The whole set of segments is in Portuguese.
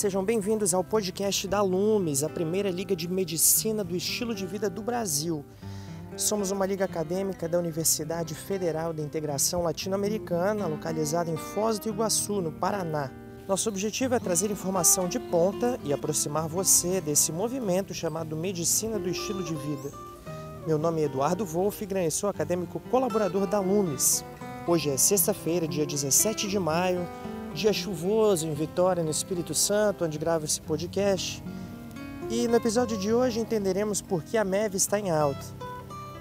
sejam bem-vindos ao podcast da Lumes, a primeira liga de medicina do estilo de vida do Brasil. Somos uma liga acadêmica da Universidade Federal de Integração Latino-Americana, localizada em Foz do Iguaçu, no Paraná. Nosso objetivo é trazer informação de ponta e aproximar você desse movimento chamado Medicina do Estilo de Vida. Meu nome é Eduardo Wolfgram e sou acadêmico colaborador da Lumes. Hoje é sexta-feira, dia 17 de maio, dia chuvoso em Vitória, no Espírito Santo, onde gravo esse podcast. E no episódio de hoje entenderemos por que a MEV está em alta.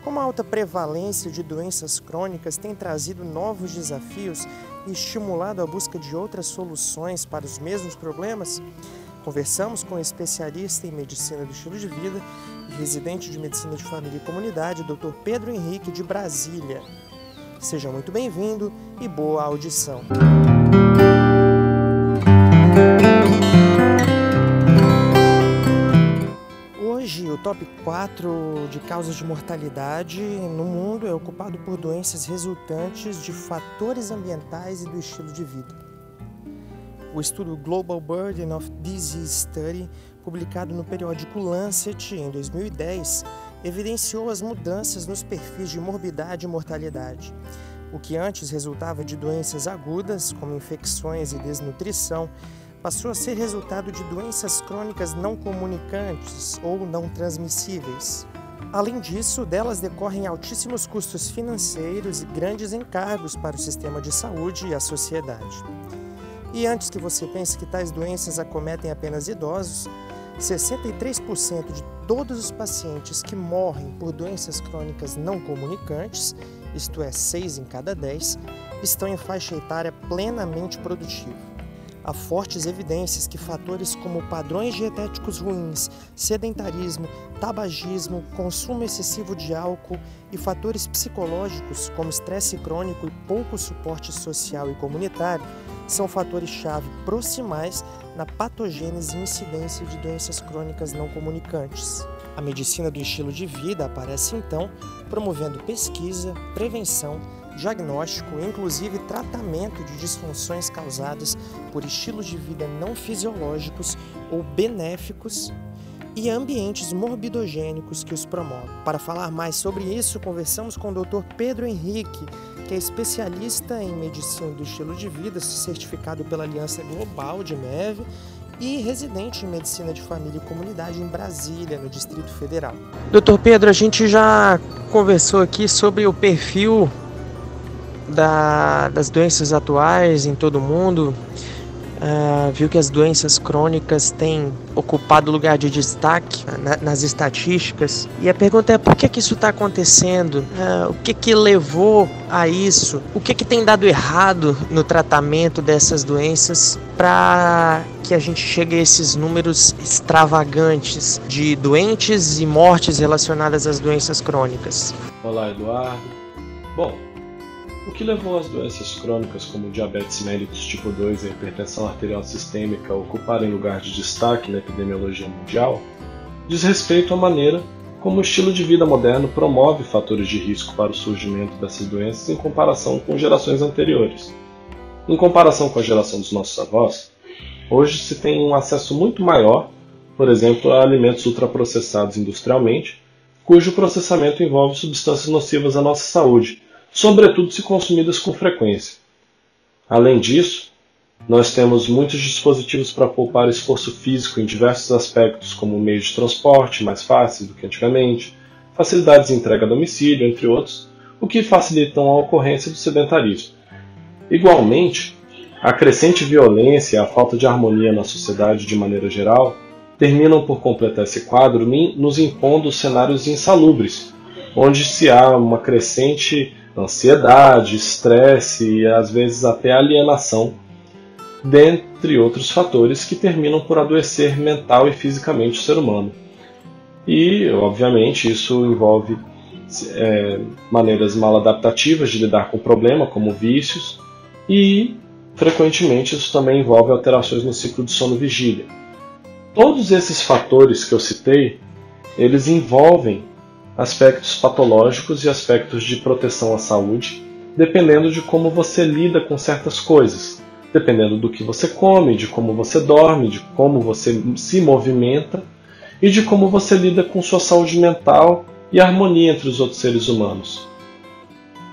Como a alta prevalência de doenças crônicas tem trazido novos desafios e estimulado a busca de outras soluções para os mesmos problemas, conversamos com o especialista em medicina do estilo de vida e residente de medicina de família e comunidade, Dr. Pedro Henrique de Brasília. Seja muito bem-vindo e boa audição. O top 4 de causas de mortalidade no mundo é ocupado por doenças resultantes de fatores ambientais e do estilo de vida. O estudo Global Burden of Disease Study, publicado no periódico Lancet em 2010, evidenciou as mudanças nos perfis de morbidade e mortalidade. O que antes resultava de doenças agudas, como infecções e desnutrição, passou a ser resultado de doenças crônicas não comunicantes ou não transmissíveis. Além disso, delas decorrem altíssimos custos financeiros e grandes encargos para o sistema de saúde e a sociedade. E antes que você pense que tais doenças acometem apenas idosos, 63% de todos os pacientes que morrem por doenças crônicas não comunicantes, isto é, 6 em cada 10, estão em faixa etária plenamente produtiva há fortes evidências que fatores como padrões dietéticos ruins, sedentarismo, tabagismo, consumo excessivo de álcool e fatores psicológicos como estresse crônico e pouco suporte social e comunitário são fatores-chave proximais na patogênese e incidência de doenças crônicas não comunicantes. A medicina do estilo de vida aparece então promovendo pesquisa, prevenção, diagnóstico, inclusive tratamento de disfunções causadas por estilos de vida não fisiológicos ou benéficos e ambientes morbidogênicos que os promovem. Para falar mais sobre isso, conversamos com o Dr. Pedro Henrique, que é especialista em medicina do estilo de vida, certificado pela Aliança Global de MEV e residente em medicina de família e comunidade em Brasília, no Distrito Federal. Doutor Pedro, a gente já conversou aqui sobre o perfil da, das doenças atuais em todo o mundo, uh, viu que as doenças crônicas têm ocupado lugar de destaque na, nas estatísticas. E a pergunta é por que, que isso está acontecendo? Uh, o que, que levou a isso? O que, que tem dado errado no tratamento dessas doenças para que a gente chegue a esses números extravagantes de doentes e mortes relacionadas às doenças crônicas? Olá, Eduardo. Bom, o que levou as doenças crônicas como diabetes mellitus tipo 2 e hipertensão arterial sistêmica a ocuparem lugar de destaque na epidemiologia mundial diz respeito à maneira como o estilo de vida moderno promove fatores de risco para o surgimento dessas doenças em comparação com gerações anteriores. Em comparação com a geração dos nossos avós, hoje se tem um acesso muito maior, por exemplo, a alimentos ultraprocessados industrialmente, cujo processamento envolve substâncias nocivas à nossa saúde, sobretudo se consumidas com frequência. Além disso, nós temos muitos dispositivos para poupar esforço físico em diversos aspectos, como meios de transporte mais fáceis do que antigamente, facilidades de entrega a domicílio, entre outros, o que facilitam a ocorrência do sedentarismo. Igualmente, a crescente violência e a falta de harmonia na sociedade de maneira geral terminam por completar esse quadro nos impondo cenários insalubres, onde se há uma crescente ansiedade, estresse e às vezes até alienação, dentre outros fatores que terminam por adoecer mental e fisicamente o ser humano. E, obviamente, isso envolve é, maneiras mal adaptativas de lidar com o problema, como vícios, e frequentemente isso também envolve alterações no ciclo de sono-vigília. Todos esses fatores que eu citei, eles envolvem aspectos patológicos e aspectos de proteção à saúde, dependendo de como você lida com certas coisas, dependendo do que você come, de como você dorme, de como você se movimenta e de como você lida com sua saúde mental e harmonia entre os outros seres humanos.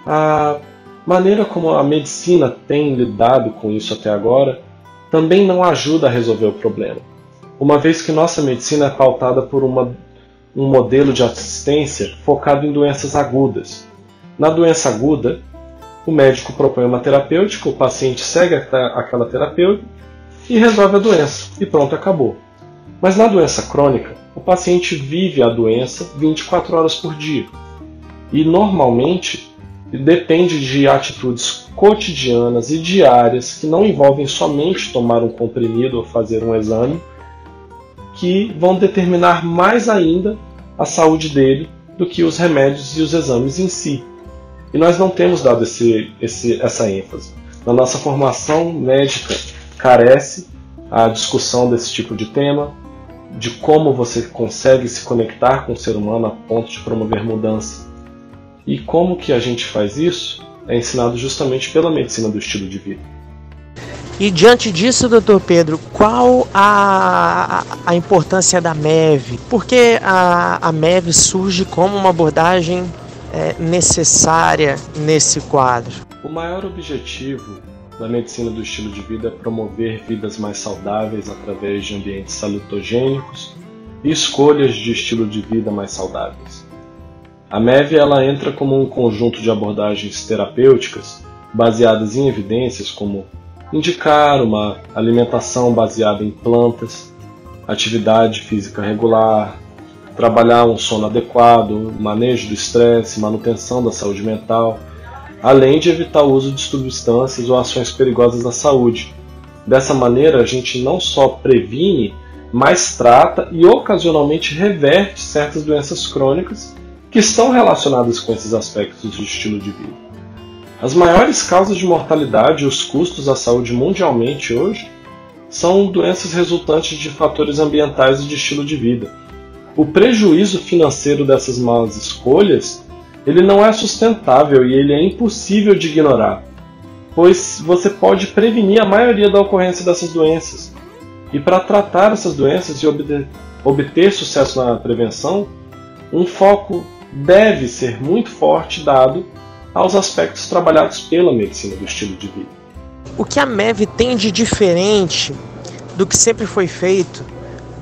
A maneira como a medicina tem lidado com isso até agora também não ajuda a resolver o problema, uma vez que nossa medicina é pautada por uma, um modelo de assistência focado em doenças agudas. Na doença aguda, o médico propõe uma terapêutica, o paciente segue aquela terapêutica e resolve a doença, e pronto, acabou. Mas na doença crônica, o paciente vive a doença 24 horas por dia. E normalmente depende de atitudes cotidianas e diárias que não envolvem somente tomar um comprimido ou fazer um exame, que vão determinar mais ainda a saúde dele do que os remédios e os exames em si. E nós não temos dado esse, esse, essa ênfase. Na nossa formação médica carece a discussão desse tipo de tema, de como você consegue se conectar com o ser humano a ponto de promover mudança. E como que a gente faz isso é ensinado justamente pela medicina do estilo de vida. E diante disso, doutor Pedro, qual a, a importância da MEV? Por que a, a MEV surge como uma abordagem é, necessária nesse quadro? O maior objetivo da medicina do estilo de vida é promover vidas mais saudáveis através de ambientes salutogênicos e escolhas de estilo de vida mais saudáveis. A MEV ela entra como um conjunto de abordagens terapêuticas baseadas em evidências como indicar uma alimentação baseada em plantas, atividade física regular, trabalhar um sono adequado, manejo do estresse, manutenção da saúde mental, além de evitar o uso de substâncias ou ações perigosas à saúde. Dessa maneira, a gente não só previne, mas trata e ocasionalmente reverte certas doenças crônicas que estão relacionadas com esses aspectos do estilo de vida. As maiores causas de mortalidade e os custos à saúde mundialmente hoje são doenças resultantes de fatores ambientais e de estilo de vida o prejuízo financeiro dessas más escolhas ele não é sustentável e ele é impossível de ignorar, pois você pode prevenir a maioria da ocorrência dessas doenças. E para tratar essas doenças e obter, obter sucesso na prevenção, um foco deve ser muito forte dado aos aspectos trabalhados pela medicina do estilo de vida. O que a MEV tem de diferente do que sempre foi feito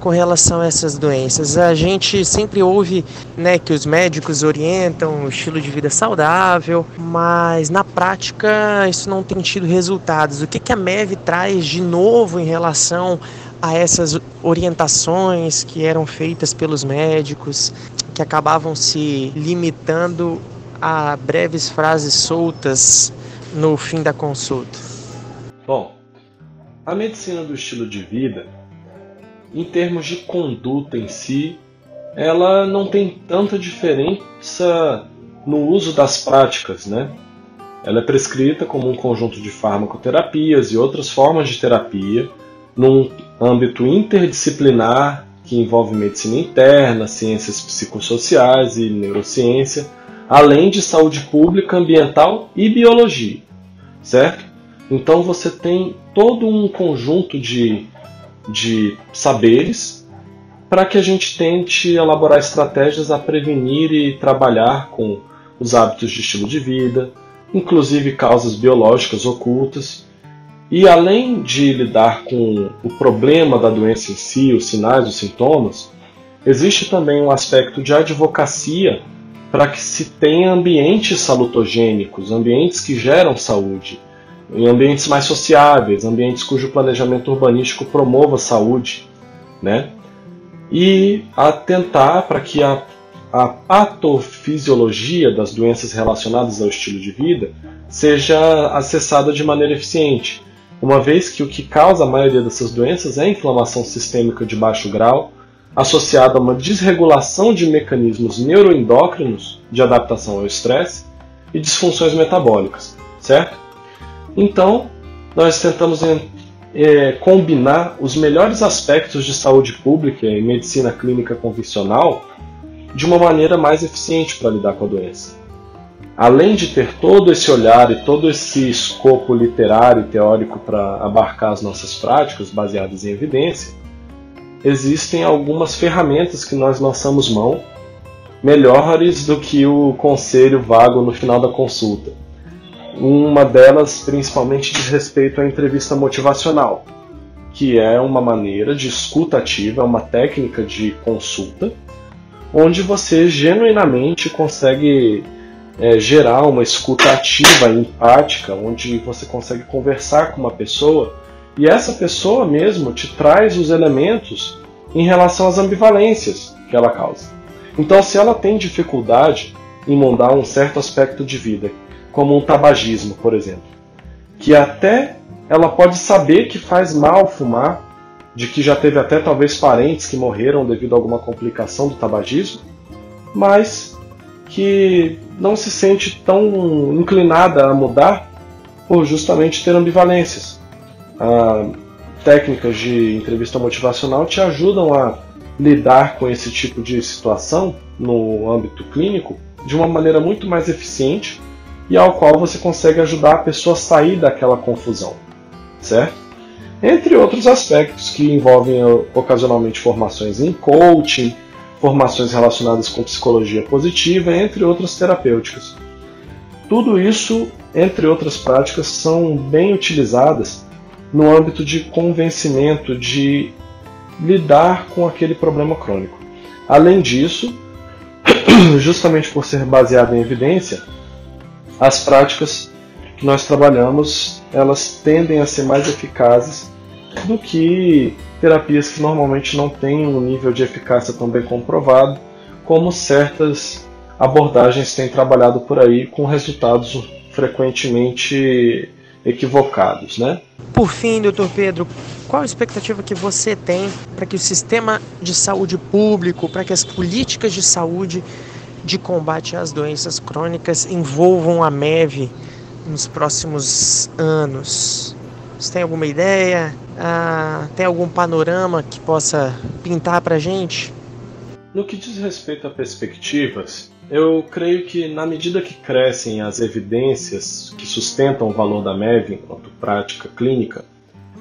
com relação a essas doenças. A gente sempre ouve né, que os médicos orientam o estilo de vida saudável, mas na prática isso não tem tido resultados. O que, que a MEV traz de novo em relação a essas orientações que eram feitas pelos médicos, que acabavam se limitando a breves frases soltas no fim da consulta? Bom, a medicina do estilo de vida em termos de conduta em si, ela não tem tanta diferença no uso das práticas, né? Ela é prescrita como um conjunto de farmacoterapias e outras formas de terapia num âmbito interdisciplinar que envolve medicina interna, ciências psicossociais e neurociência, além de saúde pública, ambiental e biologia, certo? Então você tem todo um conjunto de de saberes para que a gente tente elaborar estratégias a prevenir e trabalhar com os hábitos de estilo de vida, inclusive causas biológicas ocultas. E além de lidar com o problema da doença em si, os sinais, os sintomas, existe também um aspecto de advocacia para que se tenha ambientes salutogênicos, ambientes que geram saúde, em ambientes mais sociáveis, ambientes cujo planejamento urbanístico promova saúde, né? E atentar para que a, a patofisiologia das doenças relacionadas ao estilo de vida seja acessada de maneira eficiente, uma vez que o que causa a maioria dessas doenças é inflamação sistêmica de baixo grau, associada a uma desregulação de mecanismos neuroendócrinos de adaptação ao estresse e disfunções metabólicas, certo? Então, nós tentamos é, combinar os melhores aspectos de saúde pública e medicina clínica convencional de uma maneira mais eficiente para lidar com a doença. além de ter todo esse olhar e todo esse escopo literário e teórico para abarcar as nossas práticas baseadas em evidência, existem algumas ferramentas que nós lançamos mão melhores do que o conselho vago no final da consulta. Uma delas, principalmente, diz respeito à entrevista motivacional, que é uma maneira de escuta ativa, é uma técnica de consulta, onde você genuinamente consegue é, gerar uma escuta ativa, empática, onde você consegue conversar com uma pessoa e essa pessoa mesmo te traz os elementos em relação às ambivalências que ela causa. Então, se ela tem dificuldade em mudar um certo aspecto de vida, como um tabagismo, por exemplo, que até ela pode saber que faz mal fumar, de que já teve até talvez parentes que morreram devido a alguma complicação do tabagismo, mas que não se sente tão inclinada a mudar por justamente ter ambivalências. Ah, técnicas de entrevista motivacional te ajudam a lidar com esse tipo de situação no âmbito clínico de uma maneira muito mais eficiente e ao qual você consegue ajudar a pessoa a sair daquela confusão, certo? Entre outros aspectos que envolvem ocasionalmente formações em coaching, formações relacionadas com psicologia positiva, entre outras terapêuticas. Tudo isso, entre outras práticas, são bem utilizadas no âmbito de convencimento, de lidar com aquele problema crônico. Além disso, justamente por ser baseado em evidência, as práticas que nós trabalhamos, elas tendem a ser mais eficazes do que terapias que normalmente não têm um nível de eficácia tão bem comprovado, como certas abordagens têm trabalhado por aí com resultados frequentemente equivocados, né? Por fim, doutor Pedro, qual a expectativa que você tem para que o sistema de saúde público, para que as políticas de saúde de combate às doenças crônicas envolvam a MEV nos próximos anos? Você tem alguma ideia? Ah, tem algum panorama que possa pintar para a gente? No que diz respeito a perspectivas, eu creio que na medida que crescem as evidências que sustentam o valor da MEV enquanto prática clínica,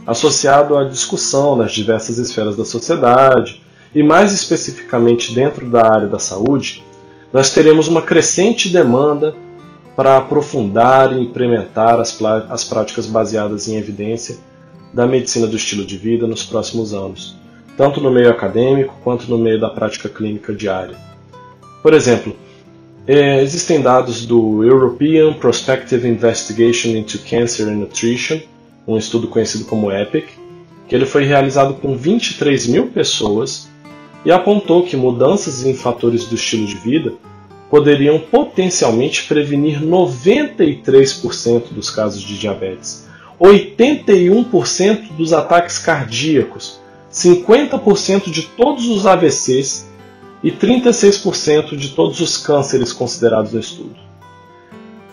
associado à discussão nas diversas esferas da sociedade e mais especificamente dentro da área da saúde, nós teremos uma crescente demanda para aprofundar e implementar as, as práticas baseadas em evidência da medicina do estilo de vida nos próximos anos, tanto no meio acadêmico quanto no meio da prática clínica diária. Por exemplo, é, existem dados do European Prospective Investigation into Cancer and Nutrition, um estudo conhecido como EPIC, que ele foi realizado com 23 mil pessoas e apontou que mudanças em fatores do estilo de vida poderiam potencialmente prevenir 93% dos casos de diabetes, 81% dos ataques cardíacos, 50% de todos os AVCs e 36% de todos os cânceres considerados no estudo.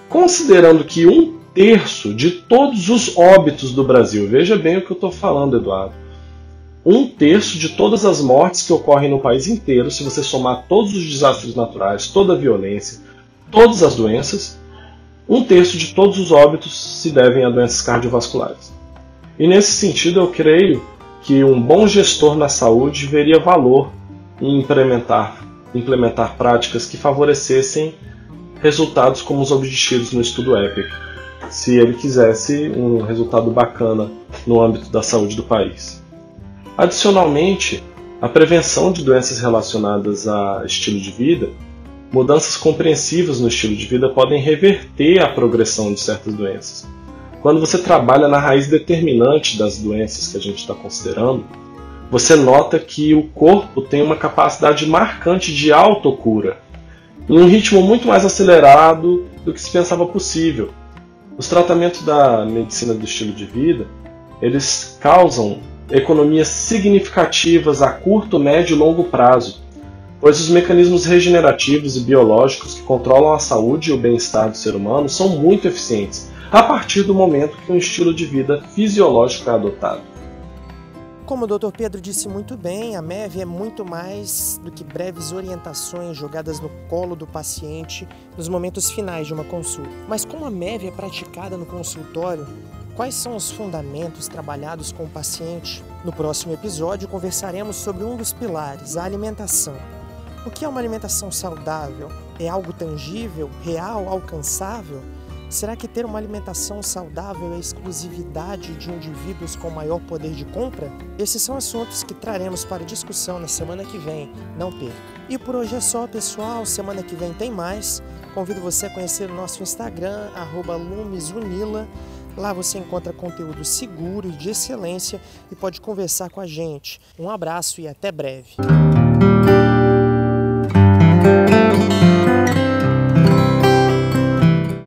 Considerando que um terço de todos os óbitos do Brasil, veja bem o que eu estou falando, Eduardo, um terço de todas as mortes que ocorrem no país inteiro, se você somar todos os desastres naturais, toda a violência, todas as doenças, um terço de todos os óbitos se devem a doenças cardiovasculares. E nesse sentido, eu creio que um bom gestor na saúde veria valor em implementar, implementar práticas que favorecessem resultados como os obtidos no estudo EPIC, se ele quisesse um resultado bacana no âmbito da saúde do país. Adicionalmente, a prevenção de doenças relacionadas a estilo de vida, mudanças compreensivas no estilo de vida podem reverter a progressão de certas doenças. Quando você trabalha na raiz determinante das doenças que a gente está considerando, você nota que o corpo tem uma capacidade marcante de autocura, em um ritmo muito mais acelerado do que se pensava possível. Os tratamentos da medicina do estilo de vida, eles causam economias significativas a curto, médio e longo prazo, pois os mecanismos regenerativos e biológicos que controlam a saúde e o bem-estar do ser humano são muito eficientes a partir do momento que um estilo de vida fisiológico é adotado. Como o Dr. Pedro disse muito bem, a MEV é muito mais do que breves orientações jogadas no colo do paciente nos momentos finais de uma consulta. Mas como a MEV é praticada no consultório, quais são os fundamentos trabalhados com o paciente? No próximo episódio conversaremos sobre um dos pilares, a alimentação. O que é uma alimentação saudável? É algo tangível, real, alcançável? Será que ter uma alimentação saudável é exclusividade de indivíduos com maior poder de compra? Esses são assuntos que traremos para discussão na semana que vem, não perca. E por hoje é só, pessoal. Semana que vem tem mais. Convido você a conhecer o nosso Instagram, lumesunila. Lá você encontra conteúdo seguro e de excelência e pode conversar com a gente. Um abraço e até breve.